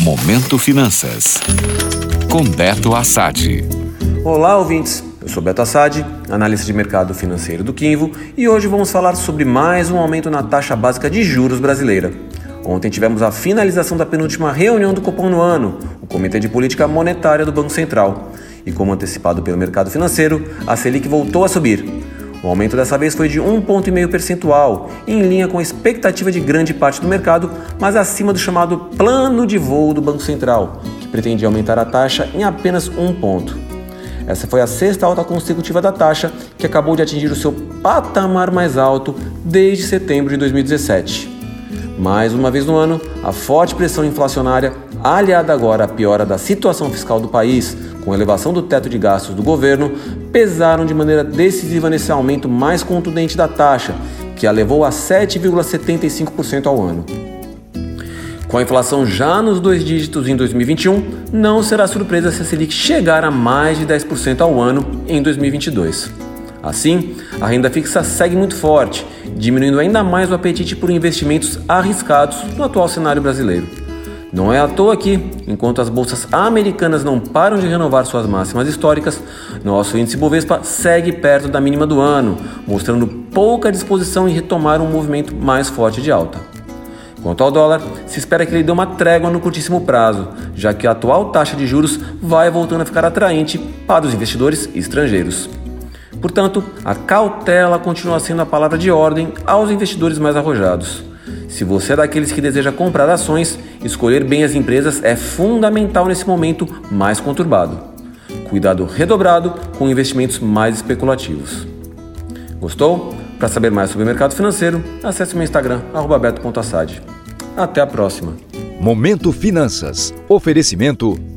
Momento Finanças. Com Beto Assad. Olá, ouvintes. Eu sou Beto Assad, analista de mercado financeiro do Quinvo, e hoje vamos falar sobre mais um aumento na taxa básica de juros brasileira. Ontem tivemos a finalização da penúltima reunião do Copom no ano, o Comitê de Política Monetária do Banco Central. E como antecipado pelo mercado financeiro, a Selic voltou a subir. O aumento dessa vez foi de 1,5 ponto percentual, em linha com a expectativa de grande parte do mercado, mas acima do chamado plano de voo do Banco Central, que pretendia aumentar a taxa em apenas um ponto. Essa foi a sexta alta consecutiva da taxa, que acabou de atingir o seu patamar mais alto desde setembro de 2017. Mais uma vez no ano, a forte pressão inflacionária, aliada agora à piora da situação fiscal do país, com elevação do teto de gastos do governo, pesaram de maneira decisiva nesse aumento mais contundente da taxa, que a levou a 7,75% ao ano. Com a inflação já nos dois dígitos em 2021, não será surpresa se a Selic chegar a mais de 10% ao ano em 2022. Assim, a renda fixa segue muito forte, diminuindo ainda mais o apetite por investimentos arriscados no atual cenário brasileiro. Não é à toa que, enquanto as bolsas americanas não param de renovar suas máximas históricas, nosso índice Bovespa segue perto da mínima do ano, mostrando pouca disposição em retomar um movimento mais forte de alta. Quanto ao dólar, se espera que ele dê uma trégua no curtíssimo prazo, já que a atual taxa de juros vai voltando a ficar atraente para os investidores estrangeiros. Portanto, a cautela continua sendo a palavra de ordem aos investidores mais arrojados. Se você é daqueles que deseja comprar ações, escolher bem as empresas é fundamental nesse momento mais conturbado. Cuidado redobrado com investimentos mais especulativos. Gostou? Para saber mais sobre o mercado financeiro, acesse meu Instagram, beto.assad. Até a próxima. Momento Finanças. Oferecimento